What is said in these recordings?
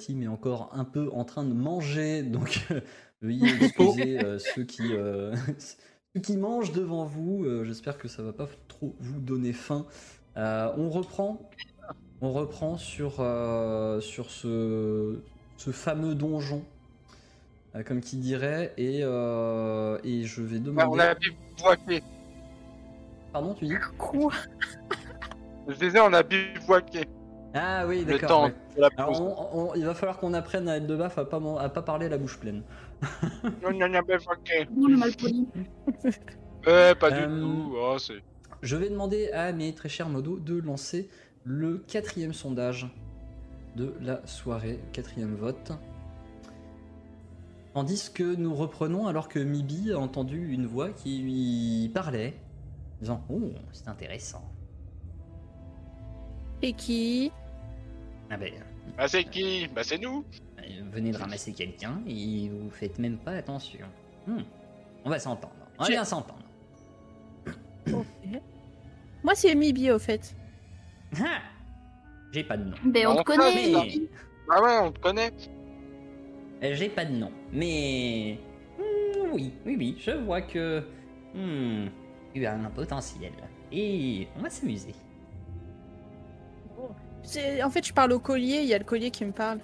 Team est encore un peu en train de manger, donc euh, veuillez excuser euh, ceux, qui, euh, ceux qui mangent devant vous. Euh, J'espère que ça va pas trop vous donner faim. Euh, on reprend, on reprend sur, euh, sur ce, ce fameux donjon, euh, comme qui dirait, et, euh, et je vais Ouais, demander. on a bivouaqué. Pardon, tu dis? Quoi? Je disais, on a bivouaqué. Ah oui, d'accord. ouais. on- on- il va falloir qu'on apprenne à être de baf à pas, à pas parler la bouche pleine. On a bivouaqué. On est mal poli. Eh, pas Euh, du tout. Oh, c'est- Je vais demander à mes très chers modos de lancer le quatrième sondage de la soirée, quatrième vote. Tandis que nous reprenons alors que Mibi a entendu une voix qui lui parlait, disant Oh, c'est intéressant. Et qui Ah ben, Bah, c'est qui? Bah, c'est nous. euh, venez de ramasser quelqu'un et vous faites même pas attention. Hmm, On va s'entendre. On va bien s'entendre. Moi, c'est Mibi, au fait. Ah J'ai pas de nom. Ben on On te connaît. Mais... Ah ouais, on te connaît. J'ai pas de nom, mais oui, oui, oui, je vois que hmm, tu as un potentiel et on va s'amuser. En fait, je parle au collier, il y a le collier qui me parle.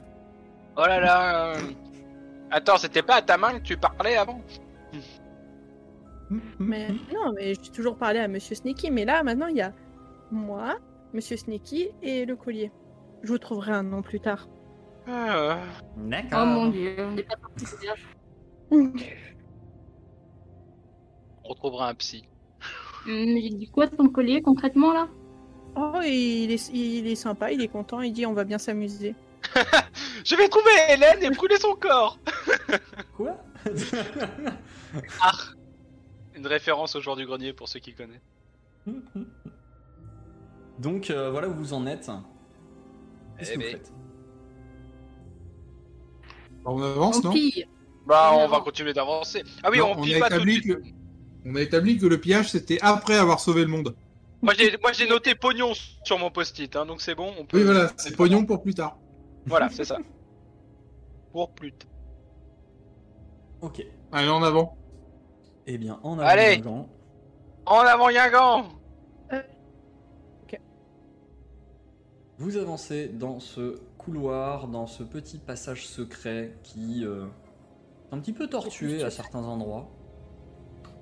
Oh là là. euh. Attends, c'était pas à ta main que tu parlais avant Mais non, mais j'ai toujours parlé à Monsieur Sneaky. Mais là, maintenant, il y a moi, Monsieur Sneaky et le collier. Je vous trouverai un nom plus tard. Ah, D'accord. Oh mon dieu, n'est pas. On retrouvera un psy. Hum, J'ai dit quoi de ton collier concrètement là? Oh, il est, il est sympa, il est content, il dit on va bien s'amuser. Je vais trouver Hélène et brûler son corps. Quoi? Une référence au jour du grenier pour ceux qui connaissent. Donc euh, voilà où vous en êtes. Qu'est-ce Eh que vous ben. faites? On avance, On non? Pille. Bah, On on va continuer d'avancer. Ah oui, Non, on on pille a pas tout de établi suite. que- On a établi que le pillage, c'était après avoir sauvé le monde. Moi, j'ai, moi, j'ai noté pognon sur mon post-it, hein, donc c'est bon. On peut... Oui, voilà, c'est pognon pour plus tard. Voilà, c'est ça. Pour plus tard. Ok. Allez, en avant. Eh bien, en Allez. avant, En avant, Guingamp vous avancez dans ce couloir, dans ce petit passage secret qui euh, est un petit peu tortué à certains endroits.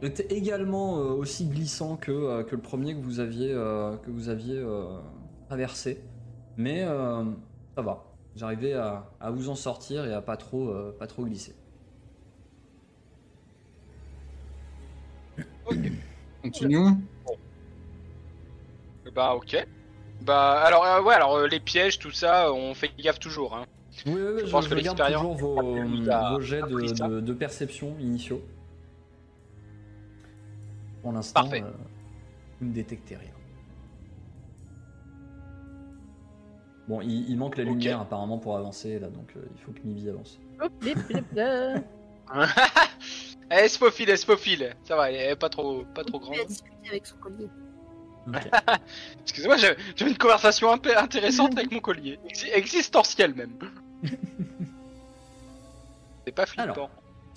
Était également euh, aussi glissant que, euh, que le premier que vous aviez, euh, que vous aviez euh, traversé. Mais euh, ça va. Vous arrivez à, à vous en sortir et à pas trop, euh, pas trop glisser. Continuons. Bah, ok. Bah, alors, euh, ouais, alors, euh, les pièges, tout ça, on fait gaffe toujours, hein. Oui, oui, oui, Je je, pense je que regarde l'expérience toujours vos, vos jets de- de perception initiaux. Pour l'instant, Parfait. euh, vous ne détectez rien. Bon, il, il manque la Ok. lumière apparemment pour avancer là, donc euh, il faut que Mibi avance. Elle se faufile, elle se faufile. Ça va, elle est pas trop, pas trop grande. Il a discuté avec son collier. Ok. Excusez-moi, j'ai une conversation un peu intéressante avec mon collier. Exi- existentielle, même. C'est pas flippant. Alors.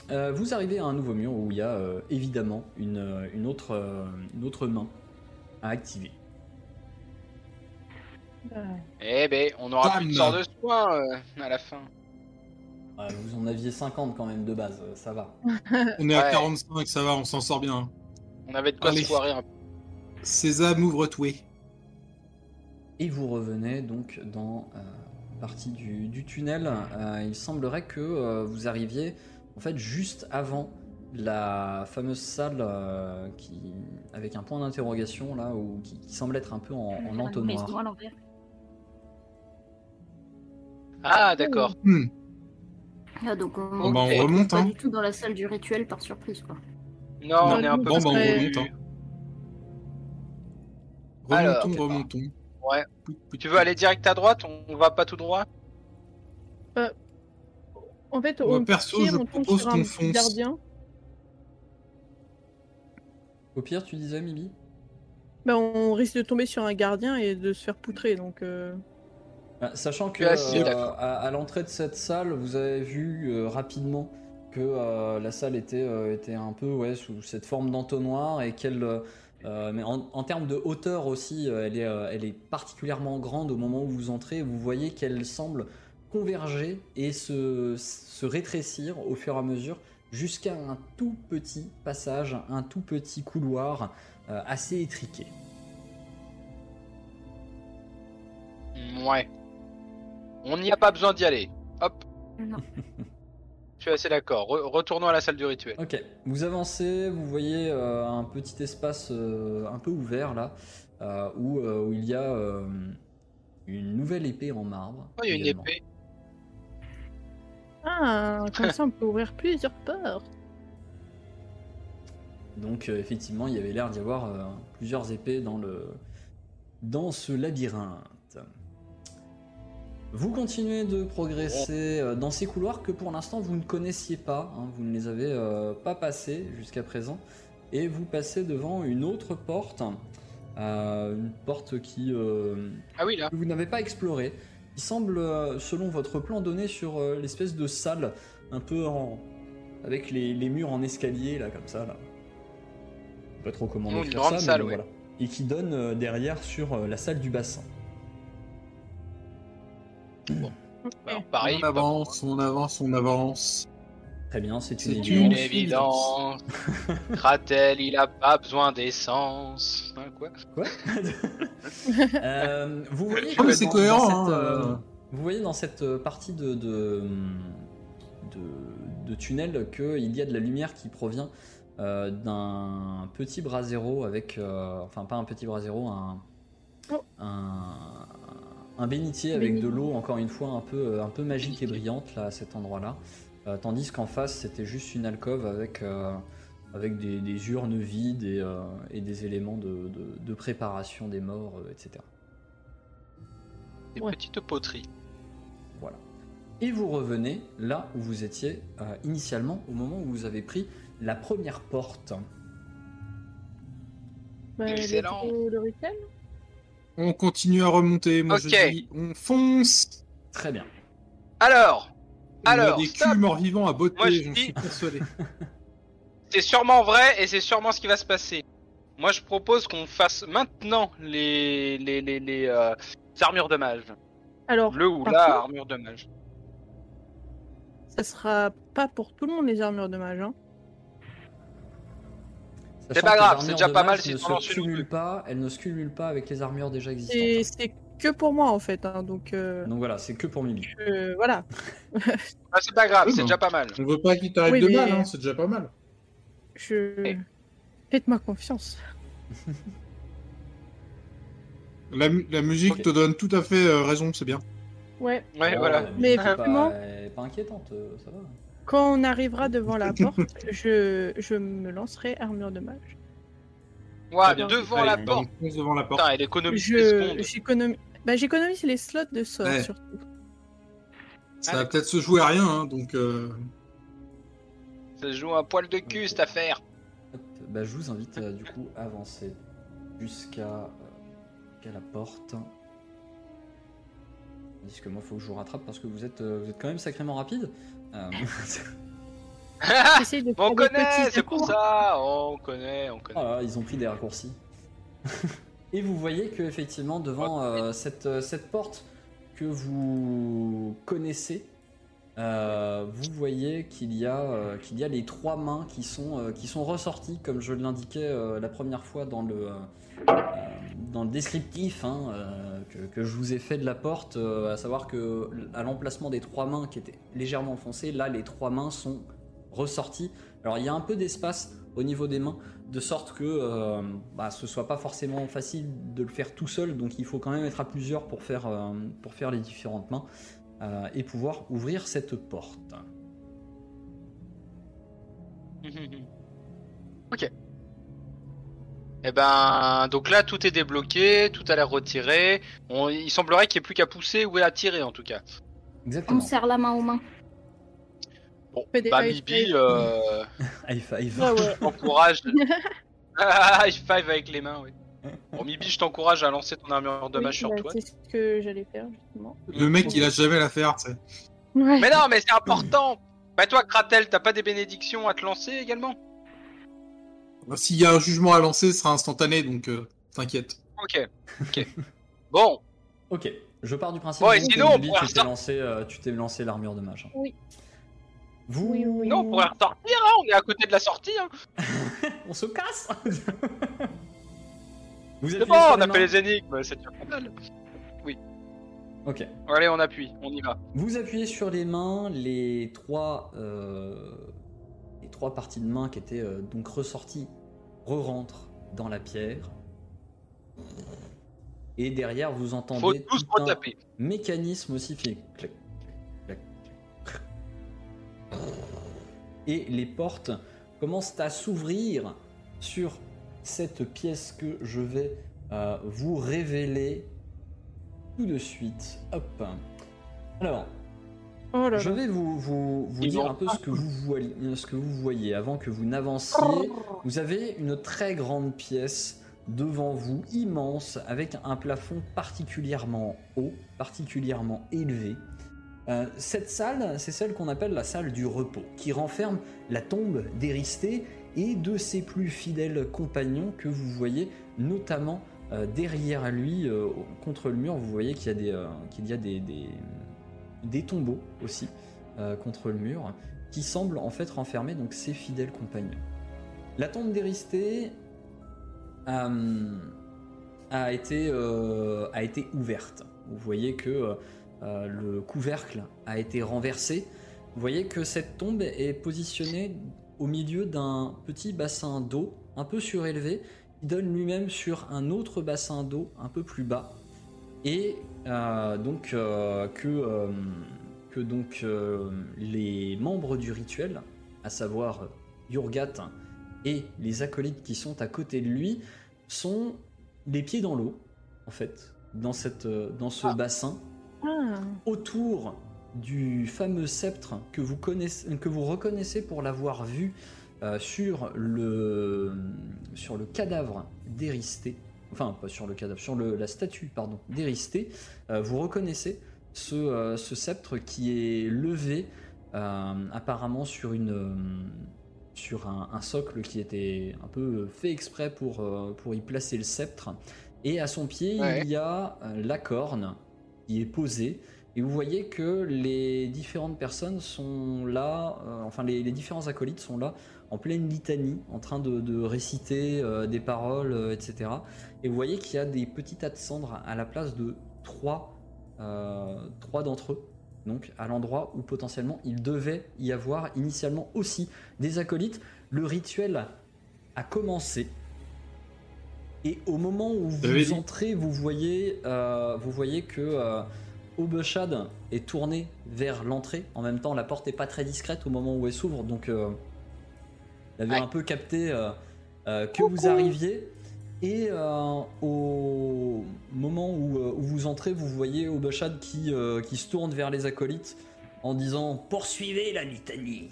Euh, vous arrivez à un nouveau mur où il y a euh, évidemment une, euh, une, autre, euh, une autre main à activer. Eh ben, on aura Bam. plus de sort de soin euh, à la fin. Euh, vous en aviez 50 quand même de base, ça va. On est à Ouais. 45, ça va, on s'en sort bien. On avait de quoi Allez. se foirer un peu. Sésame, ouvre-toi. Et vous revenez donc dans euh, la partie du, du tunnel. Euh, il semblerait que euh, vous arriviez en fait juste avant la fameuse salle euh, qui, avec un point d'interrogation là, où, qui, qui semble être un peu en, entonnoir. Ah, d'accord. Hmm. Ah, donc on, Bon, bah, on remonte, pas hein. du tout dans la salle du rituel par surprise, quoi. Non, on est un peu Bon, bah, on remonte. hein. Alors, Remontons, remontons. Ouais. Tu veux aller direct à droite? On on va pas tout droit? En fait, Moi, au perso, pire, je on tombe propose sur qu'on fonce. gardien. Au pire, tu disais, Mimi Bah, on risque de tomber sur un gardien et de se faire poutrer, donc... euh, Ah, Sachant que assez euh, à, à l'entrée de cette salle, vous avez vu euh, rapidement que euh, la salle était, euh, était un peu ouais, sous cette forme d'entonnoir et qu'elle, euh, euh, mais en, en termes de hauteur aussi, euh, elle, est, euh, elle est particulièrement grande au moment où vous entrez. Vous voyez qu'elle semble converger et se, se rétrécir au fur et à mesure jusqu'à un tout petit passage, un tout petit couloir euh, assez étriqué. Ouais. On n'y a pas besoin d'y aller. Hop. Non. Je suis assez d'accord. Re- retournons à la salle du rituel. Ok, vous avancez, vous voyez euh, un petit espace euh, un peu ouvert là, euh, où, euh, où il y a euh, une nouvelle épée en marbre. Oh, il y a une épée. Ah, comme ça, on peut ouvrir plusieurs portes. Donc euh, effectivement, il y avait l'air d'y avoir euh, plusieurs épées dans, le, dans ce labyrinthe. Vous continuez de progresser euh, dans ces couloirs que pour l'instant vous ne connaissiez pas, hein, vous ne les avez euh, pas passés jusqu'à présent, et vous passez devant une autre porte, euh, une porte qui, euh, Ah oui, là. que vous n'avez pas exploré. Il semble, euh, selon votre plan donné sur euh, l'espèce de salle, un peu en... avec les, les murs en escalier, là, comme ça, là. Je sais Pas trop comment une décrire ça, salle, mais ouais. voilà. Et qui donne euh, derrière sur la salle du bassin. Alors, pareil. on avance, on avance, on avance. Très bien, c'est une une Une évidence. évidence. Kratel, il a pas besoin d'essence. Hein, quoi? Quoi? Euh, Vous voyez que c'est dans- cohérent, dans cette, hein, euh, euh. Vous voyez dans cette partie de, de, de, de tunnel qu'il y a de la lumière qui provient euh, d'un petit brasero avec. euh, enfin, pas un petit brasero, un. Oh. Un, un bénitier avec de l'eau, encore une fois, un peu, un peu magique et brillante là, à cet endroit-là. Euh, tandis qu'en face, c'était juste une alcôve avec, euh, avec des, des urnes vides et, euh, et des éléments de, de- de préparation des morts, euh, etc. Des Ouais. petites poteries. Voilà. Et vous revenez là où vous étiez euh, initialement, au moment où vous avez pris la première porte. Bah, Excellent. On continue à remonter. Moi, Ok. je dis, on fonce. Très bien. Alors, On a Alors, des stop. culs morts-vivants à botter, Moi, je dis- suis persuadé. c'est sûrement vrai et c'est sûrement ce qui va se passer. Moi, je propose qu'on fasse maintenant les les les, les euh, armures de mage. Alors, Le ou la contre, armure de mage. ça sera pas pour tout le monde les armures de mage. Hein. Sachant pas grave, c'est déjà pas mal si ne t'en lances se cumulent pas, elles ne se cumulent pas avec les armures déjà C'est existantes. c'est que pour moi en fait. hein, donc, euh, Donc voilà, c'est que pour Mimi. euh, voilà. Ah, c'est pas grave, Oui, c'est déjà pas mal. On veut pas qu'il t'arrive Oui, de mais- mal, hein, c'est déjà pas mal. Je... Faites-moi confiance. La, mu- la musique te donne tout à fait euh, raison, c'est bien. Ouais. Ouais, Oh, voilà. Mais effectivement- pas, inquiétante, euh, ça va. Quand on arrivera devant la porte, je, je me lancerai armure de mage. Ouais, bien. devant la porte. devant la porte. Putain, elle économise des Je secondes. J'économise bah, j'économise les slots de sort Ouais. surtout. Ça Ah, va peut-être se jouer à rien, hein, donc. euh, Ça se joue un poil de cul cette affaire. Bah, je vous invite euh, du coup à avancer jusqu'à euh, jusqu'à la porte. Tandis que moi, il faut que je vous rattrape parce que vous êtes, euh, vous êtes quand même sacrément rapide. Euh, de on connaît, c'est pour ça. On connaît, on connaît. Ah, ils ont pris des raccourcis. Et vous voyez que effectivement devant euh, cette, euh, cette porte que vous connaissez, euh, vous voyez qu'il y, a, euh, qu'il y a les trois mains qui sont, qui sont ressorties, comme je l'indiquais la première fois dans le, dans le descriptif hein, que, que je vous ai fait de la porte, à savoir que à l'emplacement des trois mains qui étaient légèrement enfoncées, là les trois mains sont ressorties. Alors il y a un peu d'espace au niveau des mains, de sorte que euh, bah, ce soit pas forcément facile de le faire tout seul, donc il faut quand même être à plusieurs pour faire, euh, pour faire les différentes mains euh, et pouvoir ouvrir cette porte. ok. Eh ben, donc là, tout est débloqué, tout a l'air retiré. On- il semblerait qu'il n'y ait plus qu'à pousser ou à tirer, en tout cas. On Exactement. serre la main aux mains. Bon, bah, five. euh, High five. Ah ouais. t'encourage. Ah, High five avec les mains, oui. Bon, Mibi, je t'encourage à lancer ton armure de Oui, mage sur bah, toi. C'est ce que j'allais faire justement. Le mec, il a jamais la faire, tu sais. Ouais. Mais non, mais c'est important Bah toi, Kratel, t'as pas des bénédictions à te lancer également? Bah, S'il y a un jugement à lancer, ce sera instantané, donc euh, t'inquiète. Ok, ok. Bon, Ok, je pars du principe Bon, et que sinon, pourrait tu t'es lancé, euh, tu t'es lancé l'armure de mage. Oui. Vous, Oui, oui. non, on pourrait ressortir, hein, on est à côté de la sortie. Hein. on se casse. Vous C'est appuyez bon, on a fait mains les énigmes, c'est pas mal. Ok. Allez, on appuie, on y va. Vous appuyez sur les mains, les trois, euh, les trois parties de main qui étaient euh, donc ressorties re-rentrent dans la pierre. Et derrière, vous Faut entendez tous tout un mécanisme aussi fait Et les portes commencent à s'ouvrir sur cette pièce que je vais euh, vous révéler tout de suite. Hop. Alors, Oh là je vais vous, vous, vous Ils dire un peu ce que, vous voyez, ce que vous voyez avant que vous n'avanciez. Vous avez une très grande pièce devant vous, immense, avec un plafond particulièrement haut, particulièrement élevé. Euh, cette salle, c'est celle qu'on appelle la salle du repos, qui renferme la tombe d'Éristée et de ses plus fidèles compagnons que vous voyez notamment euh, derrière lui, euh, contre le mur. Vous voyez qu'il y a des, tombeaux aussi contre le mur, qui semblent en fait renfermer donc ses fidèles compagnons. La tombe d'Éristée a, été, a été ouverte. Vous voyez que euh, le couvercle a été renversé. Vous voyez que cette tombe est positionnée au milieu d'un petit bassin d'eau un peu surélevé qui donne lui-même sur un autre bassin d'eau un peu plus bas. Et euh, donc euh, que, euh, que donc les membres du rituel, à savoir Yurgat et les acolytes qui sont à côté de lui, sont les pieds dans l'eau, en fait, dans, cette, dans ce Ah. bassin, Ah. autour du fameux sceptre que vous, connaissez, que vous reconnaissez pour l'avoir vu euh, sur, le, sur le cadavre d'Éristée. Enfin, pas sur le cadavre, sur le- la statue, pardon, d'Éristée. Euh, vous reconnaissez ce, euh, ce sceptre qui est levé apparemment sur une, sur un, un socle qui était un peu fait exprès pour, pour y placer le sceptre. Et à son pied, Ouais. il y a la corne qui est posée. Et vous voyez que les différentes personnes sont là, euh, enfin les, différents acolytes sont là en pleine litanie, en train de, réciter euh, des paroles, euh, etc. Et vous voyez qu'il y a des petits tas de cendres à la place de trois, trois d'entre eux. Donc à l'endroit où potentiellement il devait y avoir initialement aussi des acolytes. Le rituel a commencé. Et au moment où vous entrez, vous voyez, euh, vous voyez que euh, Obeshad est tourné vers l'entrée. En même temps, la porte n'est pas très discrète au moment où elle s'ouvre, donc euh, il avait Ouais. un peu capté euh, euh, que vous arriviez. Et euh, au moment où, où vous entrez, vous voyez Obeshad qui, euh, qui se tourne vers les acolytes en disant Poursuivez la litanie.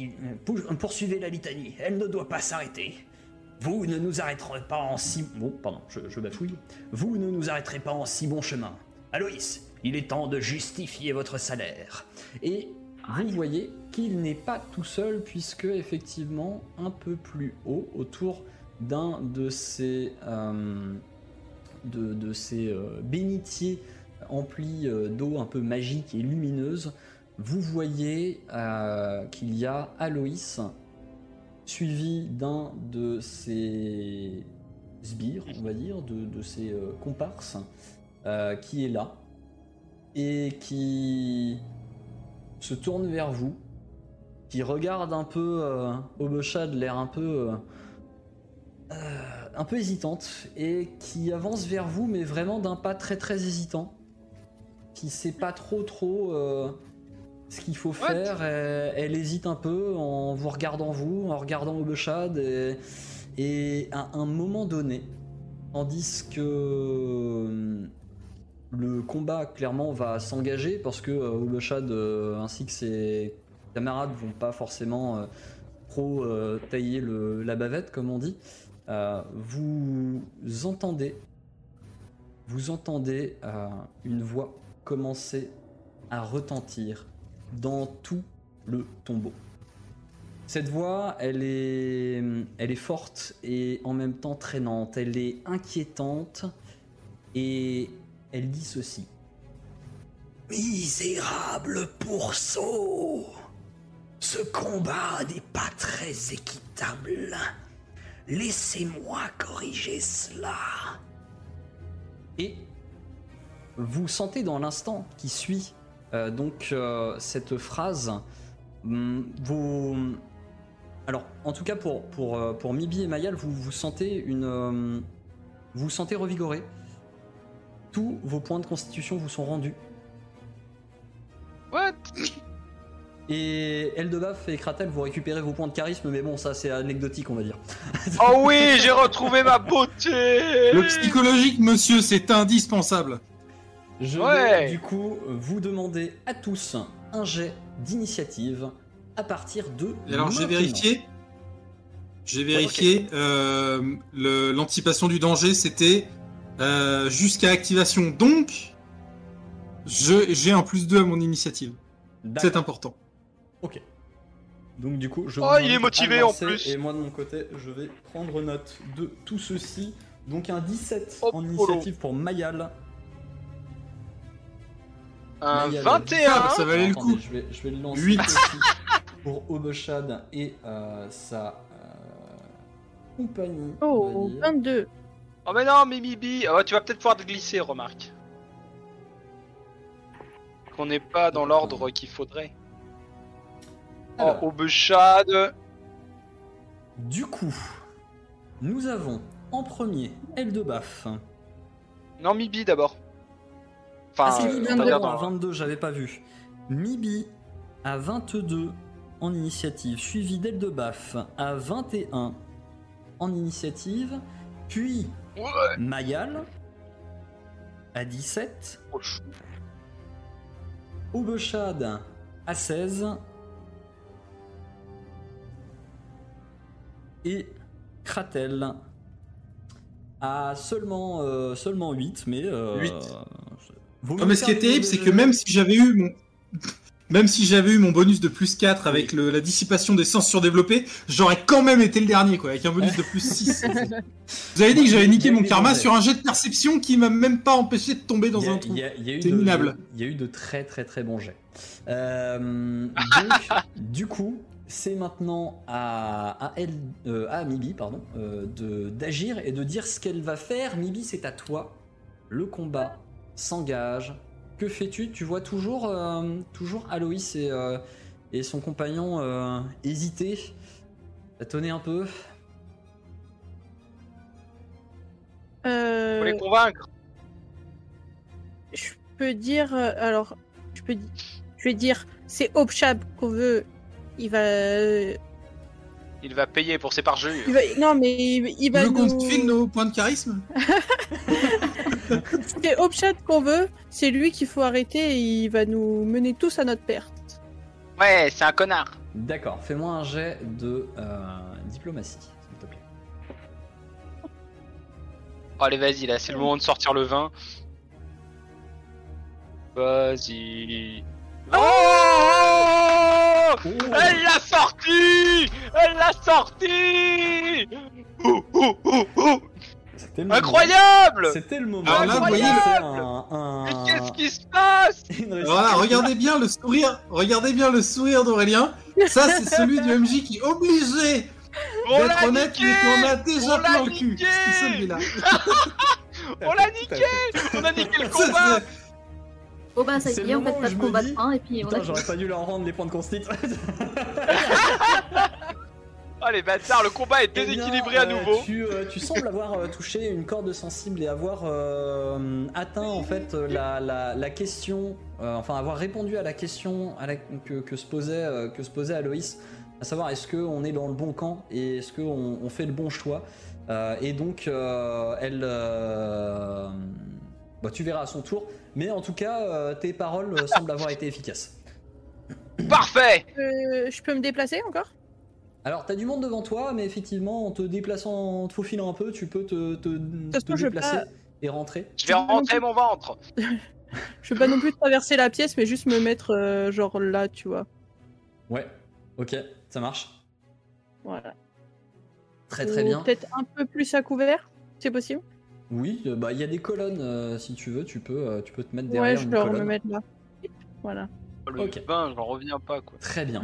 Euh, Poursuivez la litanie, elle ne doit pas s'arrêter. Vous ne nous arrêterez pas en si... Bon, chemin. Aloïs, il est temps de justifier votre salaire. Et vous voyez qu'il n'est pas tout seul, puisque effectivement, un peu plus haut, autour d'un de ces, euh, euh, bénitiers emplis euh, d'eau un peu magique et lumineuse, vous voyez qu'il y a Aloïs, suivi d'un de ses sbires, on va dire, de, de ses euh, comparses, euh, qui est là et qui se tourne vers vous, qui regarde un peu euh, Obeshad, l'air un peu euh, un peu hésitante et qui avance vers vous, mais vraiment d'un pas très très hésitant, qui sait pas trop trop ce qu'il faut faire. Elle, elle hésite un peu en vous regardant vous, en regardant Obeshad et, et à un moment donné, tandis que euh, le combat clairement va s'engager parce que euh, Obeshad euh, ainsi que ses camarades vont pas forcément euh, trop euh, tailler le- la bavette comme on dit. Euh, vous entendez, vous entendez euh, une voix commencer à retentir dans tout le tombeau. Cette voix, elle est, elle est forte et en même temps traînante. Elle est inquiétante et elle dit ceci. Misérable pourceau Ce combat n'est pas très équitable. Laissez-moi corriger cela. Et vous sentez dans l'instant qui suit donc euh, cette phrase, hum, vos... Alors, en tout cas pour, pour, euh, pour Mibi et Mayal, vous vous sentez une... euh, vous vous sentez revigoré. Tous vos points de constitution vous sont rendus. What? Et Eldebaf et Kratel, vous récupérez vos points de charisme, mais bon, ça c'est anecdotique, on va dire. Oh oui, j'ai retrouvé ma beauté Le psychologique, monsieur, c'est indispensable. Je Ouais. vais du coup vous demander à tous un jet d'initiative à partir de. Et alors, j'ai vérifié. J'ai vérifié. euh, L'anticipation du danger, c'était euh, jusqu'à activation. Donc, je- j'ai un plus 2 à mon initiative. C'est important. Ok. Donc du coup, je Oh, il est motivé, en plus. Et moi de mon côté, je vais prendre note de tout ceci. Donc un 17 Oh, en polo. initiative pour Mayal. Un Mayal, 21 Ah, ça valait le Attendez, coup. Je vais, je vais le lancer aussi pour Obeshad et euh, sa euh, compagnie. Oh, va dire. 22. Oh mais non, Mimibi oh, Tu vas peut-être pouvoir te glisser, remarque. Qu'on n'est pas dans l'ordre qu'il faudrait. Alors, Oh, Obeshad Du coup, nous avons en premier Eldebaf. Non, Mibi d'abord. Enfin, ah, bien bien dans... 22, j'avais pas vu. Mibi à 22 en initiative, suivi d'Eldebaf à 21 en initiative, puis. Mayal à 17, Obechad à 16 et Kratel à seulement, euh, seulement 8, mais... Euh, 8. Non, ah, mais ce qui est terrible, c'est que même si j'avais eu mon... Même si j'avais eu mon bonus de plus 4 avec la dissipation des sens surdéveloppés, j'aurais quand même été le dernier, quoi, avec un bonus de plus 6. Vous avez dit que j'avais niqué mon karma sur un jet de perception qui m'a même pas empêché de tomber dans un trou. Il y a eu de très très très bons jets. Euh, du coup, c'est maintenant à, à, elle, euh, à Mibi euh, d'agir et de dire ce qu'elle va faire. Mibi, c'est à toi. Le combat s'engage. Que fais-tu? Tu vois toujours, euh, toujours Aloïs et, euh, et son compagnon euh, hésiter, tâtonner un peu? Euh, Faut les convaincre. je peux dire. alors, je peux. di- Je vais dire, c'est Obshab qu'on veut. Il va. Il va payer pour ses parjures. Il va... Non, mais il, il va qu'on nous. te file nos points de charisme C'est Obshab qu'on veut. C'est lui qu'il faut arrêter et il va nous mener tous à notre perte. Ouais, c'est un connard. D'accord, fais-moi un jet de euh, diplomatie, s'il te plaît. Oh, allez, vas-y, là, c'est le moment de sortir le vin. Vas-y. Oh Elle l'a sorti Elle l'a sorti Ouh, ouh, Incroyable C'était le moment. Alors là, de vous voyez lancer le- un- un- Mais qu'est-ce qui se passe une Alors là, récitation. regardez bien le sourire, regardez bien le sourire d'Aurélien. Ça, c'est celui du MJ qui est obligé On d'être honnête, niqué mais qu'on a déjà plein le cul. C'est celui-là. On l'a niqué. On a niqué le combat Oh bah ça y est, on moment fait pas de combat de et puis on Putain, a j'aurais pas dû leur rendre les points de constitution. Ah les bâtards, le combat est Eh bien, déséquilibré à nouveau. tu, euh, tu sembles avoir euh, touché une corde sensible et avoir euh, atteint en fait la, la- la question, euh, enfin avoir répondu à la question à la- que, que se posait euh, que se posait Aloïs, à savoir est-ce qu'on est dans le bon camp et est-ce qu'on on fait le bon choix? Euh, et donc euh, elle, euh, bah, tu verras à son tour, mais en tout cas euh, tes paroles semblent avoir été efficaces. Parfait Euh, je peux me déplacer encore? Alors, t'as du monde devant toi, mais effectivement, en te déplaçant, en te faufilant un peu, tu peux te, te, te façon, je vais déplacer pas- et rentrer. Je vais rentrer mon ventre Je veux pas non plus traverser la pièce, mais juste me mettre euh, genre là, tu vois. Ouais, ok, ça marche. Voilà. Très très Ou bien. Peut-être un peu plus à couvert, c'est possible? Oui, euh, bah il y a des colonnes, euh, si tu veux, tu peux, euh, tu peux te mettre Ouais, derrière je une vais me mettre là. Voilà. Le Ok. bain, j'en reviens pas quoi. Très bien.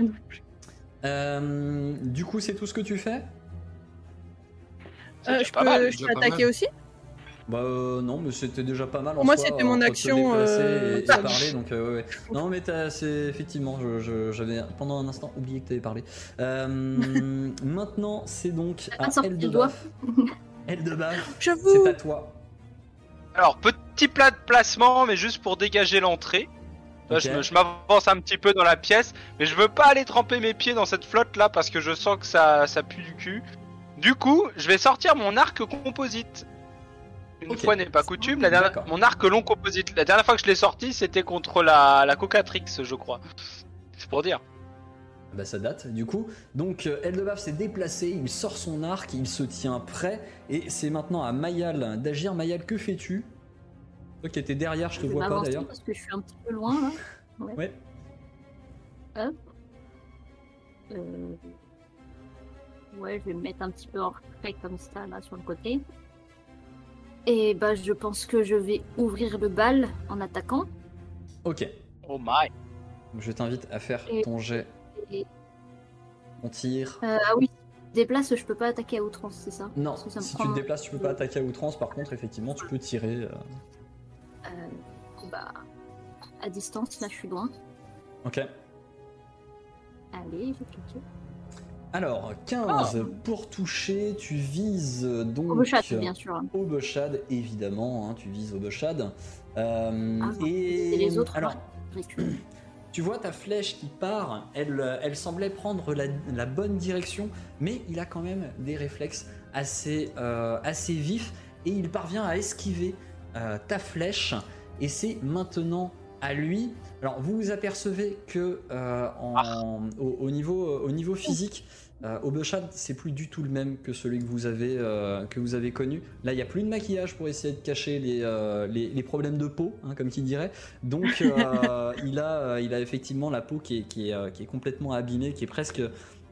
Euh, du coup, c'est tout ce que tu fais? Euh, je peux, mal. je déjà peux pas attaquer aussi? Bah euh, non, mais c'était déjà pas mal. en Pour moi, c'était mon action, euh, et, et ça- parler, donc euh, ouais. Non, mais t'as- c'est effectivement, je- je- j'avais pendant un instant oublié que t'avais parlé. Euh, maintenant, c'est donc à sorti elle le de doigt. baf. Elle de baf, J'avoue c'est à toi. Alors, petit plat de placement, mais juste pour dégager l'entrée. Là, je m'avance un petit peu dans la pièce, mais je veux pas aller tremper mes pieds dans cette flotte là parce que je sens que ça, ça pue du cul. Du coup, je vais sortir mon arc composite. Une fois n'est pas coutume, la dernière, D'accord. mon arc long composite. La dernière fois que je l'ai sorti, c'était contre la, la Cocatrix, je crois. C'est pour dire. Bah ça date du coup. Donc euh, Eldebaf s'est déplacé, il sort son arc, il se tient prêt et c'est maintenant à Mayal d'agir. Mayal, que fais-tu? Toi qui étais derrière, je te Je vais vois pas m'avancer d'ailleurs. parce que je suis un petit peu loin là. Ouais. Euh, Ouais, je vais me mettre un petit peu en retrait comme ça là sur le côté. Et bah je pense que je vais ouvrir le bal en attaquant. Ok. Oh my. Je t'invite à faire Et- ton jet. et- On tire. Euh, ah oui, déplace, je peux pas attaquer à outrance, c'est ça? Non, ça si tu te déplaces, tu peux pas attaquer à outrance. Par contre, effectivement, tu peux tirer. euh. Euh, bah, à distance, là je suis loin. Ok. Allez, j'ai cliqué. Alors, 15 Oh. pour toucher. Tu vises donc. Au bochat, bien sûr. hein. Aubechad, évidemment, hein, tu vises Aubechad. Euh, Ah, et Et les autres, alors, je tu vois ta flèche qui part, elle, elle semblait prendre la, la bonne direction, mais il a quand même des réflexes assez, euh, assez vifs et il parvient à esquiver euh, ta flèche. Et c'est maintenant à lui. Alors, vous vous apercevez que euh, en- au, au niveau, au niveau physique, euh, Aubechad, c'est plus du tout le même que celui que vous avez, euh, que vous avez connu. Là, il n'y a plus de maquillage pour essayer de cacher les, euh, les, les problèmes de peau, hein, comme qui dirait. Donc, euh, il, a, euh, il a effectivement la peau qui est, qui, est, euh, qui est complètement abîmée, qui est presque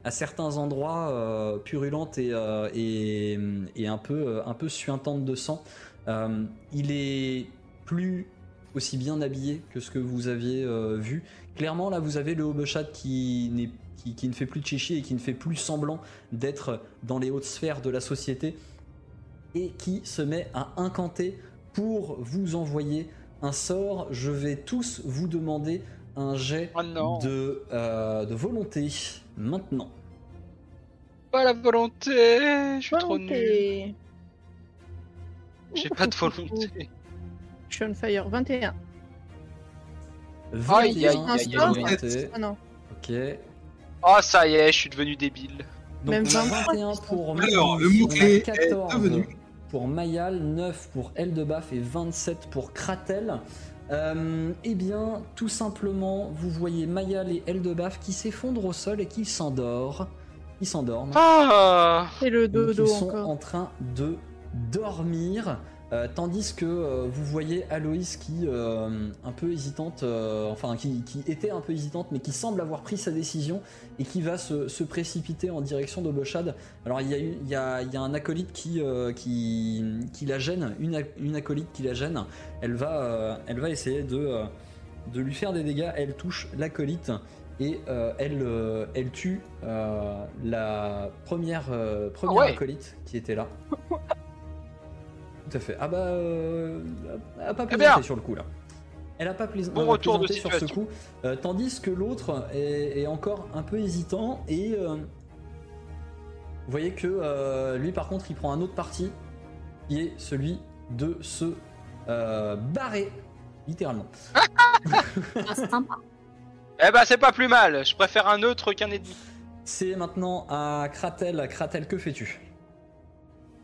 à certains endroits euh, purulente et, euh, et, et un, peu, euh, un peu suintante de sang. Euh, il est plus aussi bien habillé que ce que vous aviez euh, vu. Clairement, là, vous avez le Hobechat qui, n'est- qui, qui ne fait plus de chichi et qui ne fait plus semblant d'être dans les hautes sphères de la société et qui se met à incanter pour vous envoyer un sort. Je vais tous vous demander un jet Oh de, euh, de volonté maintenant. Pas la volonté, je suis trop nul. J'ai pas de volonté. Je suis on fire. 21. Aïe, aïe, 21 aïe, aïe. Ah non. Ok. Oh ça y est, je suis devenu débile. Donc Même on a 23, 21 pour Alors, le mot-clé est 14 devenu. pour Mayal, 9 pour Eldebaf et 27 pour Kratel. Euh, eh bien, tout simplement, vous voyez Mayal et Eldebaf qui s'effondrent au sol et qui s'endorment. Ils s'endorment. Ah Et le Donc, dodo ils sont encore. en train de dormir. euh, tandis que euh, vous voyez Aloïs qui, euh, un peu hésitante, enfin qui, qui était un peu hésitante, mais qui semble avoir pris sa décision et qui va se, se précipiter en direction d'Obochad. Alors il y, a eu- il y, a, il y a un acolyte qui, qui, qui la gêne, une, ac- une acolyte qui la gêne. Elle va, elle va essayer de, de lui faire des dégâts. Elle touche l'acolyte et euh, elle, euh, elle tue euh, la première, première Ah ouais. acolyte qui était là. Tout à fait. Ah bah, euh, elle a pas Eh plaisanté bien. sur le coup là. Elle a pas plais- Bon euh, retour de plaisanté sur ce coup, euh, tandis que l'autre est, est encore un peu hésitant et euh, Vous voyez que euh, lui, par contre, il prend un autre parti, qui est celui de se euh, barrer, littéralement. Ah, c'est sympa. Eh bah c'est pas plus mal, je préfère un neutre qu'un ennemi. C'est maintenant à Kratel. Kratel, que fais-tu?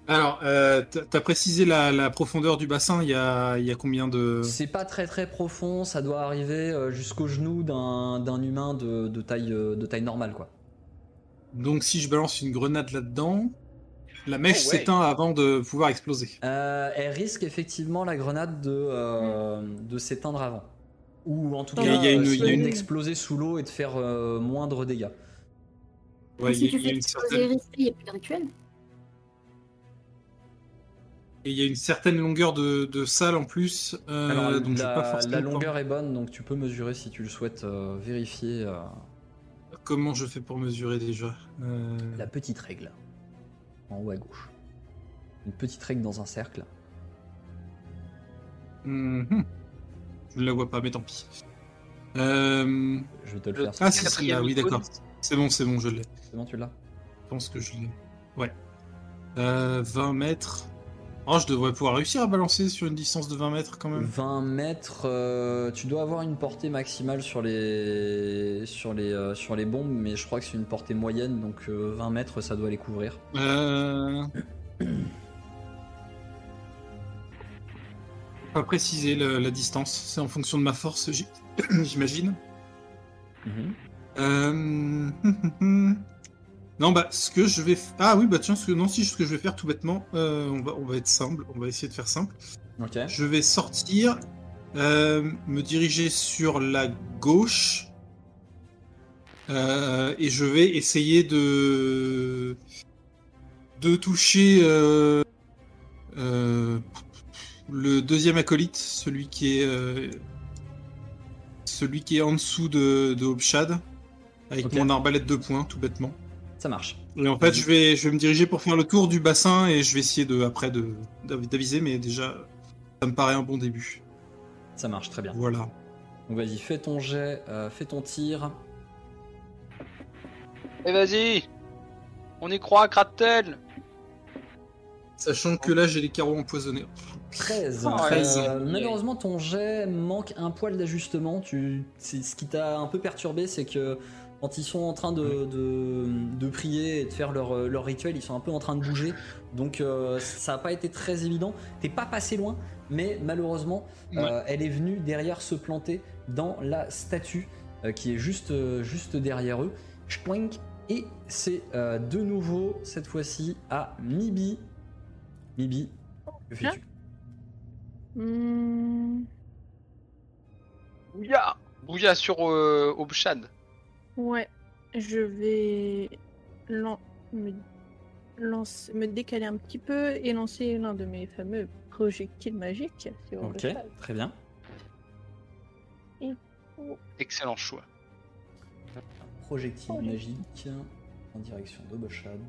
Alors, euh, t'as t'as précisé la, la profondeur du bassin, il y a, il y a combien de... C'est pas très très profond, ça doit arriver euh, jusqu'au genou d'un d'un humain de, de taille, euh, de taille normale, quoi. Donc si je balance une grenade là-dedans, la mèche Oh, ouais. s'éteint avant de pouvoir exploser. Euh, elle risque effectivement la grenade de, euh, de s'éteindre avant. Ou en tout Il cas y a- il y a une- d'exploser sous l'eau et de faire euh, moindre dégâts. Ouais, si il y a- tu il y a fais une exploser certaine- les risques, il n'y a plus de rituel. Et il y a une certaine longueur de, de salle en plus, euh, Alors, donc j'ai pas la, longueur est bonne, donc tu peux mesurer si tu le souhaites euh, vérifier euh, Comment je fais pour mesurer déjà Euh, la petite règle en haut à gauche. Une petite règle dans un cercle. mhm. Je ne la vois pas, mais tant pis. Euh, Je vais te le Le- faire. Ah, si c'est veux. celui-là, oui, d'accord. C'est bon, c'est bon, je l'ai. C'est bon, tu l'as Je pense que je l'ai. Ouais. Euh, 20 mètres. Oh, je devrais pouvoir réussir à balancer sur une distance de 20 mètres quand même. 20 mètres, euh, tu dois avoir une portée maximale sur les, sur, les, euh, sur les bombes, mais je crois que c'est une portée moyenne, donc euh, 20 mètres, ça doit les couvrir. Euh... Pas préciser la distance, c'est en fonction de ma force, j'imagine. Euh... Non, bah, ce que je vais. Ah oui, bah tiens, ce que... non, si, ce que je vais faire tout bêtement, euh, on, va, on va être simple, on va essayer de faire simple. Ok. Je vais sortir, euh, me diriger sur la gauche, euh, et je vais essayer de de toucher le deuxième acolyte, celui qui est celui qui est en dessous de, de Hobshad, avec mon arbalète de poing, tout bêtement. Ça marche. Et en fait, je vais, je vais me diriger pour faire le tour du bassin et je vais essayer de, après de, d'aviser, mais déjà, ça me paraît un bon début. Ça marche, très bien. Voilà. Donc vas-y, fais ton jet, euh, fais ton tir. Et vas-y On y croit, Kratel Sachant que là, j'ai les carreaux empoisonnés. 13. Oh, 13. Euh, malheureusement, ton jet manque un poil d'ajustement. Tu... c'est- Ce qui t'a un peu perturbé, c'est que quand ils sont en train de, de, de prier et de faire leur, euh, leur rituel, ils sont un peu en train de bouger. Donc euh, ça n'a pas été très évident. T'es pas passé loin, mais malheureusement, euh, elle est venue derrière se planter dans la statue euh, qui est juste, juste derrière eux. Et c'est euh, de nouveau, cette fois-ci, à Mibi. Mibi, que fais-tu? Hmm, Bouya Bouya sur euh, Obshad. Ouais, je vais lan- me, lancer- me décaler un petit peu et lancer l'un de mes fameux projectiles magiques. Ok, très bien. Excellent choix. Projectile Oh, magique en direction d'Oboshad.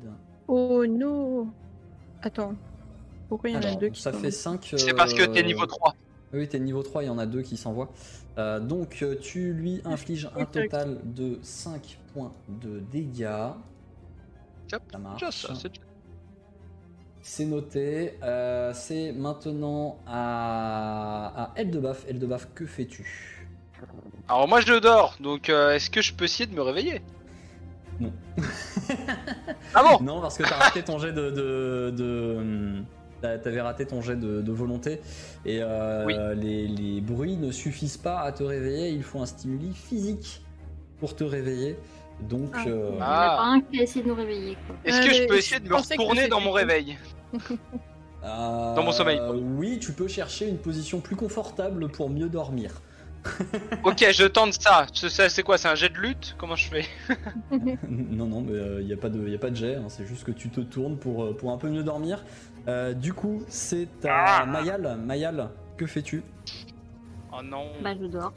Oh non Attends, pourquoi il y en a deux qui ça sont- fait 5. C'est parce que t'es niveau 3. Oui, t'es niveau 3, il y en a deux qui s'envoient. Euh, donc, euh, tu lui infliges un total de 5 points de dégâts. Ça marche. C'est- noté. Euh, c'est maintenant à, à Eldebaf. Eldebaf, que fais-tu? Alors moi je dors, donc euh, est-ce que je peux essayer de me réveiller? Non. ah bon? Non, parce que t'as raté ton jet de. de, de- T'avais raté ton jet de, de volonté et euh, Oui. les, les bruits ne suffisent pas à te réveiller. Il faut un stimuli physique pour te réveiller. Donc, Ah. euh, Il n'y en Ah. a pas un qui a essayé de nous réveiller. Est-ce que je mais peux je essayer de me retourner dans mon réveil euh, Dans mon sommeil. Oui, tu peux chercher une position plus confortable pour mieux dormir. Ok, je tente ça. Ce- ça, C'est quoi C'est un jet de lutte? Comment je fais? Non, non, mais il n'y a, pas de- y a pas de jet, hein, c'est juste que tu te tournes pour, euh, pour un peu mieux dormir. Euh, du coup, c'est à Ah. Mayal. Mayal, que fais-tu? Oh non. Bah, je dors.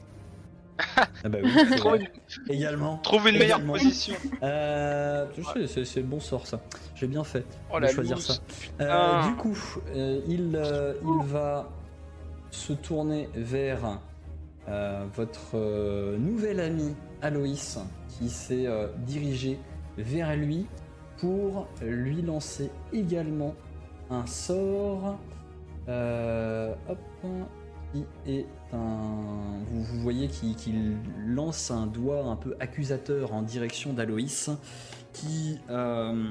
Ah bah oui, c'est Trouve une, Également. trouve une meilleure Également. position. Euh, tu sais, c'est, c'est le bon sort ça. J'ai bien fait Oh de choisir loose. ça. Euh, Putain. du coup, euh, il, euh, il va se tourner vers euh, votre euh, nouvel ami Aloïs qui s'est euh, dirigé vers lui pour lui lancer également un sort. Euh, hop, qui est. Vous, voyez qu'il lance un doigt un peu accusateur en direction d'Aloïs, qui euh,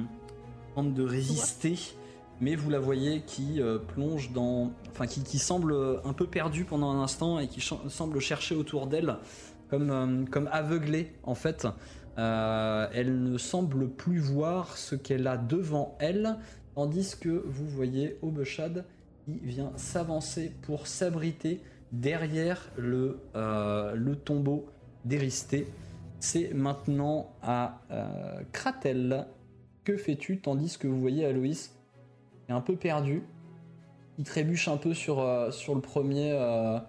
tente de résister, mais vous la voyez qui euh, plonge dans. Enfin, qui, qui semble un peu perdue pendant un instant et qui semble chercher autour d'elle, comme, euh, comme aveuglée en fait. Euh, elle ne semble plus voir ce qu'elle a devant elle, tandis que vous voyez Obeshad qui vient s'avancer pour s'abriter derrière le, le tombeau d'Éristé. C'est maintenant à Kratel. Que fais-tu tandis que vous voyez Aloïs est un peu perdu. Il trébuche un peu sur, euh, sur le, premier, euh,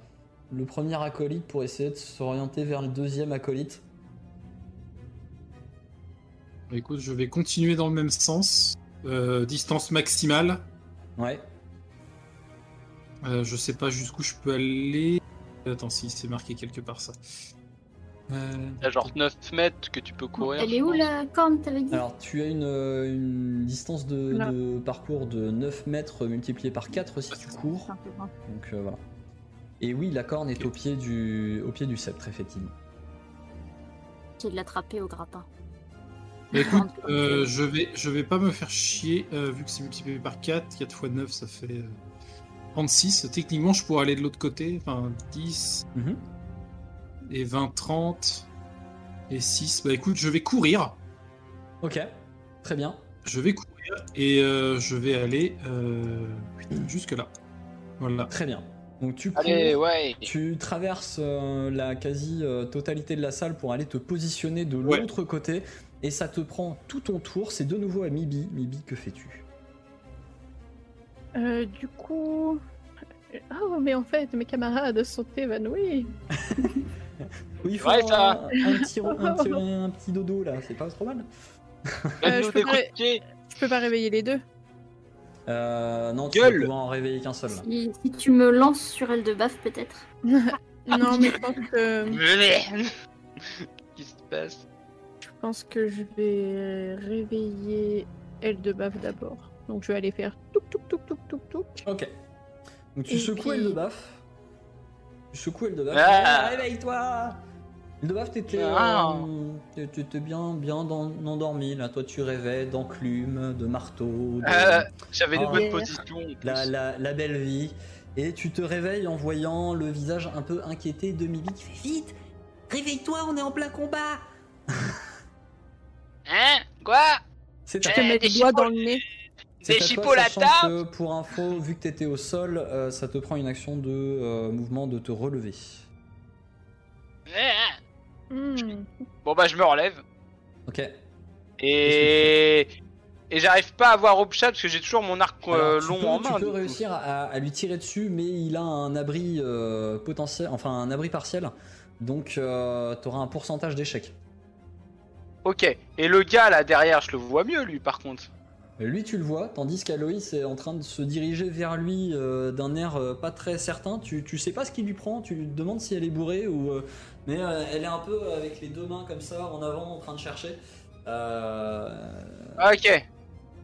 le premier acolyte pour essayer de s'orienter vers le deuxième acolyte. Écoute, je vais continuer dans le même sens. Euh, distance maximale. Ouais. Je sais pas jusqu'où je peux aller. Attends, si c'est marqué quelque part ça. Euh, Il y a genre 9 mètres que tu peux courir. Elle est où la corne, t'avais dit? Alors, tu as une, euh, une distance de, parcours de 9 mètres multiplié par 4 si tu cours. Donc euh, voilà. Et oui, la corne est au pied du, au pied du sceptre, effectivement. J'ai de l'attraper au grappin. bah, écoute, euh, je vais je vais pas me faire chier euh, vu que c'est multiplié par 4. 4 x 9, ça fait euh, 36. Techniquement, je pourrais aller de l'autre côté. Enfin, 10 Mhm. Et 20, 30 et 6. Bah écoute, je vais courir. Ok, très bien. Je vais courir et euh, je vais aller euh, jusque là. Voilà. Très bien. Donc tu cours, Allez, ouais. tu traverses euh, la quasi-totalité de la salle pour aller te positionner de Ouais. l'autre côté. Et ça te prend tout ton tour. C'est de nouveau à Mibi. Mibi, que fais-tu? Euh, du coup. Oh, mais en fait, mes camarades sont évanouis. Oui, il faut Ouais, un, ça. un petit, un, petit, un petit dodo là. C'est pas trop mal. Donne-nous je peux de. Je pas réveiller les deux. Euh, non, tu Gueule. vas en réveiller qu'un seul là. Si, si tu me lances sur elle de baffe, peut-être. non, mais je pense que Qu'est-ce qui se passe? je pense que je vais réveiller elle de baffe d'abord. Donc je vais aller faire touk touk touk touk touk touk. Ok. Donc tu Et secoues puis- Eldebaf. Tu secoues Eldebaf. Ah. Eh, Réveille-toi Eldebaf, t'étais Ah. euh, bien, bien dans- endormi. Là, toi, tu rêvais d'enclume, de marteau, de Euh, J'avais une Ah. bonne position. la, la- la belle vie. Et tu te réveilles en voyant le visage un peu inquiété de Mibi qui fait Vite Réveille-toi, on est en plein combat Hein? Quoi? C'est Je te Eh, mets des le doigt chipots. dans le nez. C'est que pour info, vu que t'étais au sol, euh, ça te prend une action de euh, mouvement de te relever. Bon bah je me relève. Ok. Et... Et j'arrive pas à voir Obchat parce que j'ai toujours mon arc euh, Alors, tu long peux, en tu main. peux du coup. réussir à, à lui tirer dessus, mais il a un abri euh, potentiel, enfin un abri partiel, donc euh, t'auras un pourcentage d'échec. Ok. Et le gars là derrière, je le vois mieux lui par contre. Lui, tu le vois, tandis qu'Aloïs est en train de se diriger vers lui euh, d'un air euh, pas très certain. Tu, tu sais pas ce qu'il lui prend, tu lui demandes si elle est bourrée ou. euh, mais euh, elle est un peu avec les deux mains comme ça en avant en train de chercher. Euh, Ok.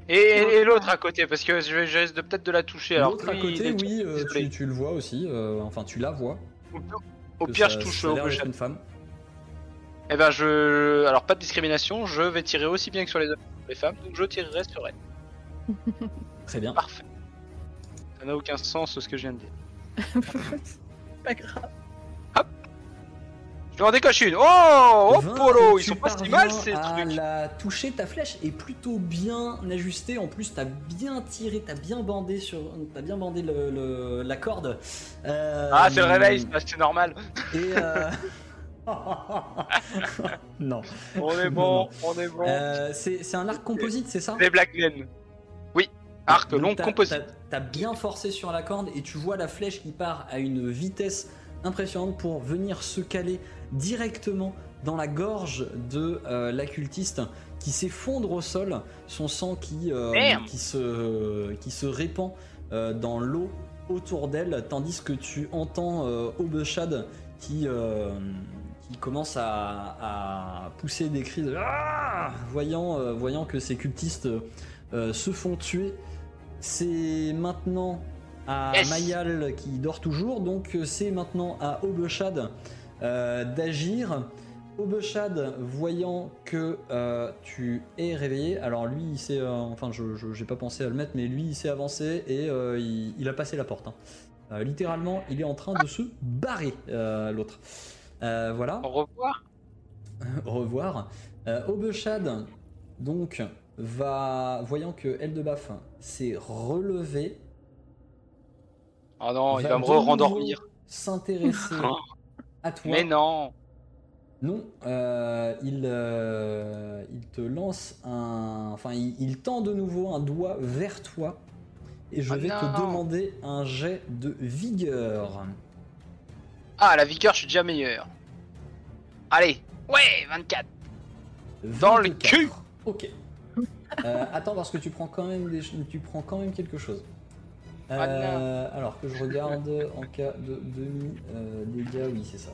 Et, et- et l'autre à côté parce que je, je risque de peut-être de la toucher. Alors L'autre à côté, oui, euh, tu, tu le vois aussi, euh, enfin tu la vois. Au, pire, je touche au une femme. Eh ben je. Alors pas de discrimination, je vais tirer aussi bien que sur les hommes que sur les femmes, donc je tirerai sur elle. Très bien. Parfait. Ça n'a aucun sens ce que je viens de dire. pas grave. Je vais en décoche une. Oh Oh 20, Polo, ils sont pas si mal ces trucs. la toucher, ta flèche est plutôt bien ajustée. En plus, t'as bien tiré, t'as bien bandé sur, t'as bien bandé le, le- la corde. Euh, Ah c'est le réveil, c'est parce que c'est normal. Et euh... non. On est bon, non. on est bon. Euh, c'est un arc composite, c'est ça? Les Black Glen. Oui, arc Donc, long composite. t'as- bien forcé sur la corde et tu vois la flèche qui part à une vitesse impressionnante pour venir se caler directement dans la gorge de euh, l'occultiste qui s'effondre au sol, son sang qui, euh, qui, se, qui se répand euh, dans l'eau autour d'elle, tandis que tu entends euh, Obeshad qui, qui commence à, à pousser des cris de Ah voyant, euh, voyant que ces cultistes euh, se font tuer. C'est maintenant à Yes. Mayal qui dort toujours, donc c'est maintenant à Obeshad euh, d'agir. Obeshad, voyant que tu es réveillé, alors lui, il s'est, enfin, je, j'ai pas pensé à le mettre, mais lui, il s'est avancé et il, il a passé la porte. hein. Littéralement, il est en train de se barrer, l'autre. Euh, voilà. Au revoir. Au revoir. Euh, Obeshad, donc, va, voyant que Eldebaf s'est relevé, Oh non, il va me rendormir. s'intéresser à toi. Mais non. Non, euh, il, euh, il te lance un. Enfin, il, il tend de nouveau un doigt vers toi. Et je Oh vais te demander un jet de vigueur. Ah, la vigueur, je suis déjà meilleur. Allez. Ouais, 24. Dans le 24. cul. Ok. Euh, attends, parce que tu prends quand même, des, tu prends quand même quelque chose. Ah Euh, alors que je regarde en cas de demi euh, dégâts, oui, c'est ça.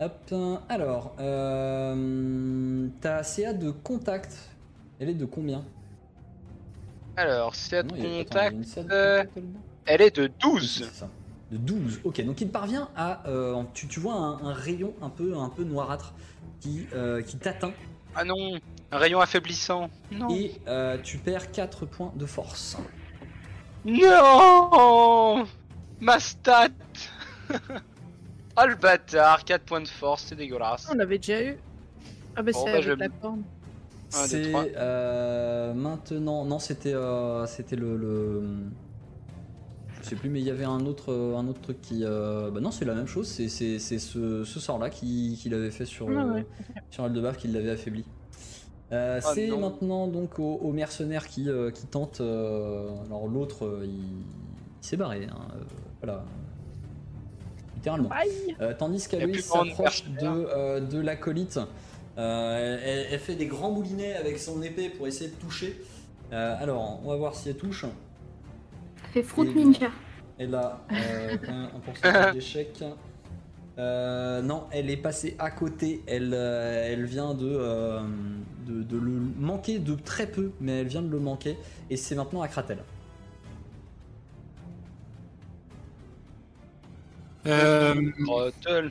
Hop, alors, euh, ta CA de contact, elle est de combien? Alors, cette attends, une CA de contact elle est de Oui, 12. c'est ça. De 12. Ok, donc il parvient à. euh, tu, tu vois un, un rayon un peu, un peu noirâtre qui, euh, qui t'atteint Ah non, un rayon affaiblissant. Non. et euh, tu perds 4 points de force. Non Ma stat Ah le bâtard, 4 points de force, c'est dégueulasse. On l'avait déjà eu. Ah bah Bon, c'est bah, je- la corne. C'est euh, maintenant. Non, c'était euh, c'était le, le- Je sais plus, mais il y avait un autre, euh, un autre truc qui. euh, Bah non, c'est la même chose. C'est ce, ce sort-là qui, qui l'avait fait sur, Ah ouais. sur Aldebaf, qui l'avait affaibli. Euh, Ah c'est maintenant donc aux, aux mercenaires qui, euh, qui tentent. euh, alors l'autre, euh, il, il s'est barré. hein, euh, voilà. Littéralement. Euh, tandis grand s'approche de, euh, l'acolyte, euh, elle, elle fait des grands moulinets avec son épée pour essayer de toucher. Euh, alors, on va voir si elle touche. Fait Fruit Et- Ninja. Elle a euh, un, un pourcentage d'échec. Euh, non, elle est passée à côté. Elle, euh, elle vient de, euh, de, de le manquer de très peu, mais elle vient de le manquer. Et c'est maintenant à Kratel. Euh, Rotel.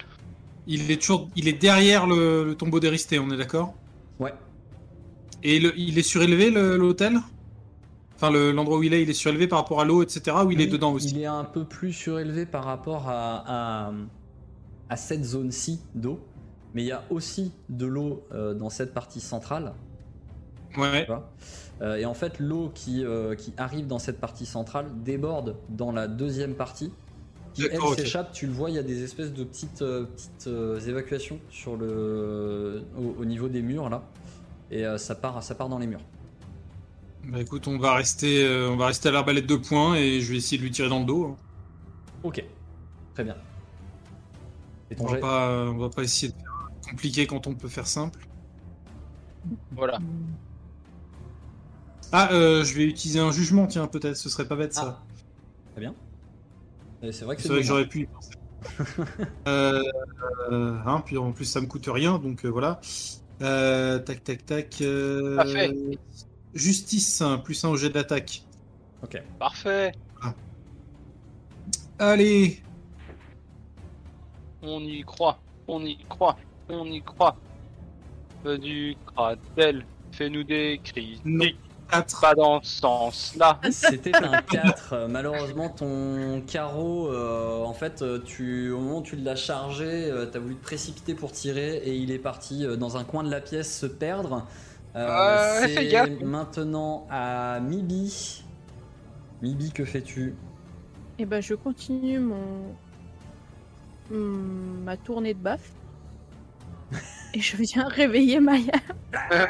il est toujours, il est derrière le, le tombeau d'Éristé, on est d'accord? Ouais. Et le- il est surélevé le- l'hôtel? Enfin, le- l'endroit où il est, il est surélevé par rapport à l'eau, etc. Ou il est dedans aussi Il est un peu plus surélevé par rapport à, à, à cette zone-ci d'eau. Mais il y a aussi de l'eau euh, dans cette partie centrale. Ouais. Euh, et en fait, l'eau qui, euh, qui arrive dans cette partie centrale déborde dans la deuxième partie. Qui, elle, s'échappe. Tu le vois, il y a des espèces de petites, petites évacuations sur le, au, au niveau des murs, là. Et ça, part, ça part dans les murs. Bah écoute, on va rester, euh, on va rester à l'arbalète de points et je vais essayer de lui tirer dans le dos. hein. Ok. Très bien. Et ton On va jet pas, euh, on va pas essayer de faire compliqué quand on peut faire simple. Voilà. Ah, euh, je vais utiliser un jugement, tiens, peut-être, ce serait pas bête ça. Très bien. Et C'est vrai que C'est c'est vrai que dommage. j'aurais pu y penser. euh, euh, hein, puis en plus ça me coûte rien, donc euh, voilà. Euh, tac, tac, tac. euh, Parfait. Justice, plus un au jet d'attaque. Ok. Parfait. Allez On y croit. On y croit. On y croit. Du Kratel. Fais-nous des cris. Non. 4. Pas dans ce sens-là. C'était un 4. Euh, Malheureusement, ton carreau, euh, en fait, euh, tu, au moment où tu l'as chargé, euh, t'as voulu te précipiter pour tirer et il est parti euh, dans un coin de la pièce se perdre. Euh, fais gaffe. maintenant à Mibi. Mibi, que fais-tu Et ben je continue mon Hmm, ma tournée de baffe. Et je viens réveiller Maya.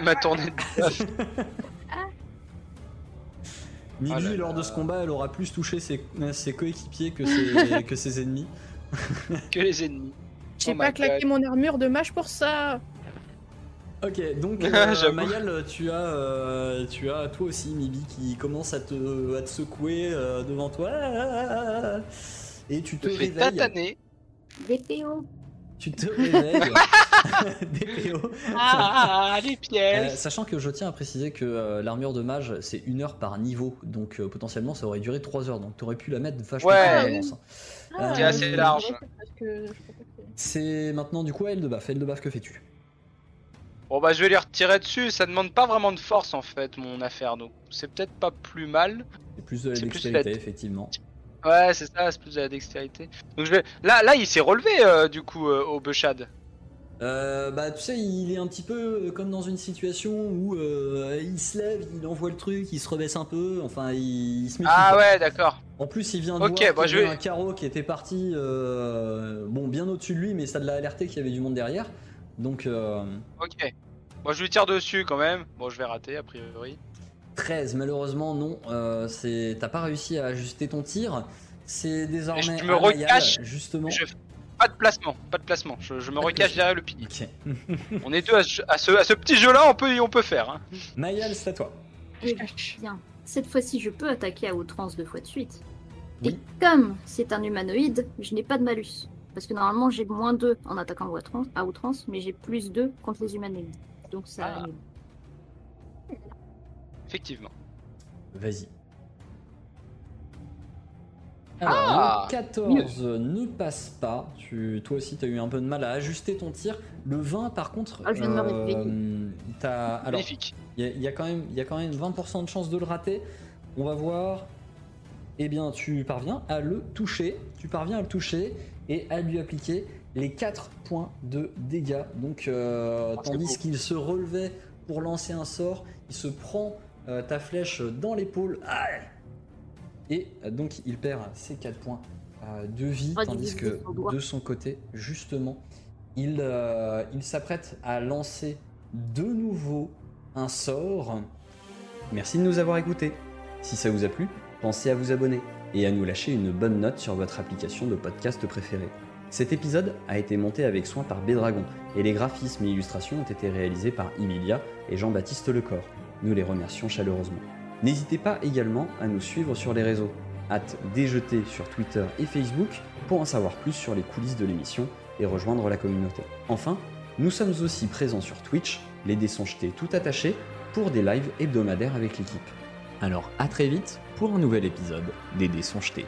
Ma tournée de baffe. Mibi, là lors là. de ce combat, elle aura plus touché ses, ses coéquipiers que ses, que ses ennemis. que les ennemis. J'ai Oh pas claqué God. mon armure de mage pour ça. Ok, donc euh. Mayal, tu as, euh, tu as toi aussi Mibi qui commence à te, à te secouer euh, devant toi. Et tu te Je fais réveilles. tataner. DPO. Tu te réveilles. DPO. Ah, les Euh, pièces. sachant que je tiens à préciser que euh, l'armure de mage c'est une heure par niveau, donc euh, potentiellement ça aurait duré 3 heures, donc tu aurais pu la mettre vachement Ouais. plus en avance. Ah, C'est assez large. que- C'est maintenant du coup elle de baf. Elle de baf, que fais-tu? Bon bah je vais les retirer dessus, ça demande pas vraiment de force en fait mon affaire donc c'est peut-être pas plus mal. C'est plus de la dextérité, effectivement. Ouais c'est ça, c'est plus de la dextérité. Donc je vais. Là là il s'est relevé euh, du coup euh, au Bechad. Euh, bah tu sais, il est un petit peu comme dans une situation où il se lève, il envoie le truc, il se rebaisse un peu, enfin il, il se méfie. Ah ouais d'accord. En plus, il vient de Ok, voir bah, je vais- un carreau qui était parti, bon, bien au-dessus de lui, mais ça l'a alerté qu'il y avait du monde derrière. Donc, euh, Ok. Moi je lui tire dessus quand même. Bon je vais rater a priori. 13, malheureusement, non. Euh, c'est- T'as pas réussi à ajuster ton tir. C'est désormais. Je me recache. Justement. Je- Pas de placement, pas de placement. Je, je me Pas recache derrière le pilier. Ok. On est deux à, ce- à ce, à ce petit jeu là on peut on peut faire. Hein. Mayal, c'est à toi. Eh bien, cette fois-ci, je peux attaquer à outrance deux fois de suite. Oui. Et comme c'est un humanoïde, je n'ai pas de malus. Parce que normalement, j'ai moins 2 en attaquant à outrance, à outrance, mais j'ai plus 2 contre les humanoïdes. Donc ça Ah. Effectivement. Vas-y. Alors, Ah, le 14 ne passe pas. Tu, toi aussi, tu as eu un peu de mal à ajuster ton tir. Le 20, par contre. Ah, je viens de me réveiller. euh, t'as- alors, il y, a- il y a quand même, il y a quand même 20% de chance de le rater. On va voir. Eh bien, tu parviens à le toucher. Tu parviens à le toucher et à lui appliquer les 4 points de dégâts. Donc, euh, Ah, tandis qu'il se relevait pour lancer un sort, il se prend euh, ta flèche dans l'épaule. Et euh, donc, il perd ses 4 points euh, de vie, Oh, tandis que de son côté, justement, il, il s'apprête à lancer de nouveau un sort. Merci de nous avoir écoutés. Si ça vous a plu, pensez à vous abonner et à nous lâcher une bonne note sur votre application de podcast préférée. Cet épisode a été monté avec soin par Bédragon et les graphismes et illustrations ont été réalisés par Emilia et Jean-Baptiste Lecor. Nous les remercions chaleureusement. N'hésitez pas également à nous suivre sur les réseaux. Hâte déjeter sur Twitter et Facebook pour en savoir plus sur les coulisses de l'émission et rejoindre la communauté. Enfin, nous sommes aussi présents sur Twitch, les dés jetés tout attachés, pour des lives hebdomadaires avec l'équipe. Alors à très vite pour un nouvel épisode des dés sont jetés.